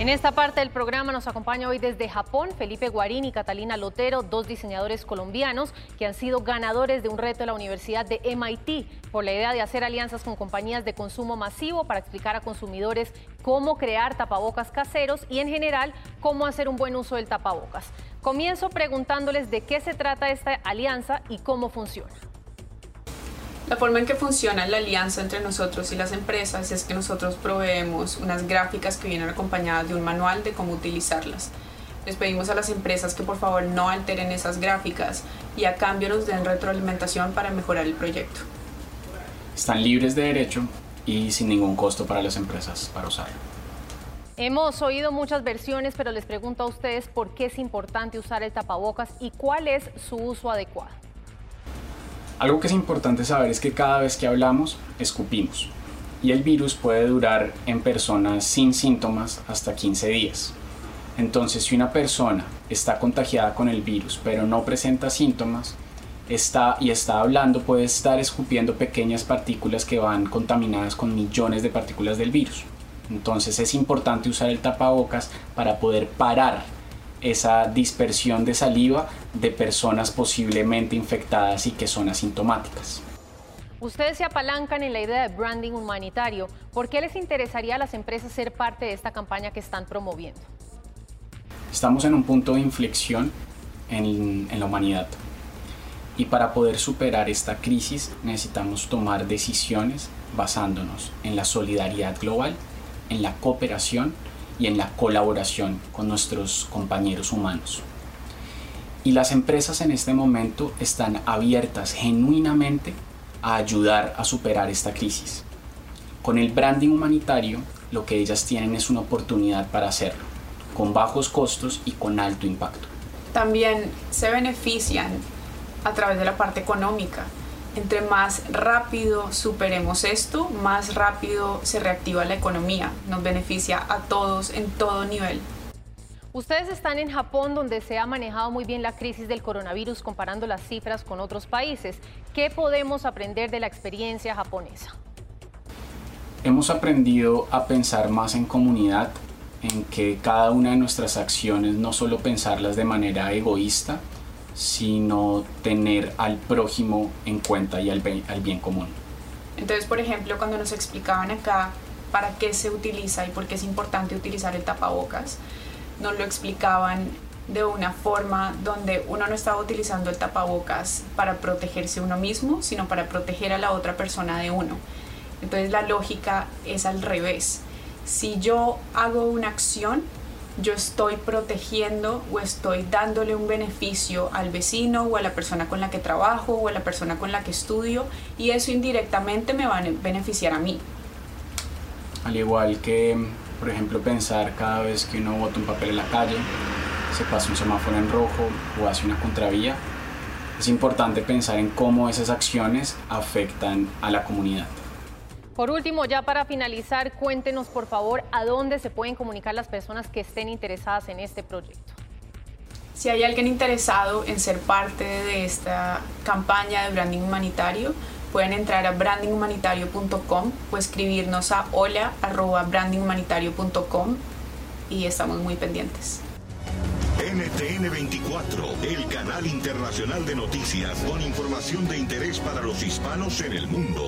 En esta parte del programa nos acompaña hoy desde Japón Felipe Guarín y Catalina Lotero, dos diseñadores colombianos que han sido ganadores de un reto de la Universidad de MIT por la idea de hacer alianzas con compañías de consumo masivo para explicar a consumidores cómo crear tapabocas caseros y en general cómo hacer un buen uso del tapabocas. Comienzo preguntándoles de qué se trata esta alianza y cómo funciona. La forma en que funciona la alianza entre nosotros y las empresas es que nosotros proveemos unas gráficas que vienen acompañadas de un manual de cómo utilizarlas. Les pedimos a las empresas que por favor no alteren esas gráficas y a cambio nos den retroalimentación para mejorar el proyecto. Están libres de derecho y sin ningún costo para las empresas para usarlo. Hemos oído muchas versiones, pero les pregunto a ustedes por qué es importante usar el tapabocas y cuál es su uso adecuado. Algo que es importante saber es que cada vez que hablamos, escupimos. Y el virus puede durar en personas sin síntomas hasta 15 días. Entonces, si una persona está contagiada con el virus pero no presenta síntomas, está y está hablando, puede estar escupiendo pequeñas partículas que van contaminadas con millones de partículas del virus. Entonces es importante usar el tapabocas para poder parar esa dispersión de saliva de personas posiblemente infectadas y que son asintomáticas. Ustedes se apalancan en la idea de branding humanitario. ¿Por qué les interesaría a las empresas ser parte de esta campaña que están promoviendo? Estamos en un punto de inflexión en, en la humanidad. Y para poder superar esta crisis necesitamos tomar decisiones basándonos en la solidaridad global, en la cooperación y en la colaboración con nuestros compañeros humanos. Y las empresas en este momento están abiertas genuinamente a ayudar a superar esta crisis. Con el branding humanitario, lo que ellas tienen es una oportunidad para hacerlo, con bajos costos y con alto impacto. También se benefician a través de la parte económica. Entre más rápido superemos esto, más rápido se reactiva la economía. Nos beneficia a todos en todo nivel. Ustedes están en Japón donde se ha manejado muy bien la crisis del coronavirus comparando las cifras con otros países. ¿Qué podemos aprender de la experiencia japonesa? Hemos aprendido a pensar más en comunidad, en que cada una de nuestras acciones no solo pensarlas de manera egoísta, sino tener al prójimo en cuenta y al bien, al bien común. Entonces, por ejemplo, cuando nos explicaban acá para qué se utiliza y por qué es importante utilizar el tapabocas, nos lo explicaban de una forma donde uno no estaba utilizando el tapabocas para protegerse uno mismo, sino para proteger a la otra persona de uno. Entonces la lógica es al revés. Si yo hago una acción, yo estoy protegiendo o estoy dándole un beneficio al vecino o a la persona con la que trabajo o a la persona con la que estudio y eso indirectamente me va a beneficiar a mí. Al igual que, por ejemplo, pensar cada vez que uno bota un papel en la calle, se pasa un semáforo en rojo o hace una contravía, es importante pensar en cómo esas acciones afectan a la comunidad. Por último, ya para finalizar, cuéntenos por favor a dónde se pueden comunicar las personas que estén interesadas en este proyecto. Si hay alguien interesado en ser parte de esta campaña de branding humanitario, pueden entrar a brandinghumanitario.com o escribirnos a hola@brandinghumanitario.com y estamos muy pendientes. NTN 24, el canal internacional de noticias con información de interés para los hispanos en el mundo.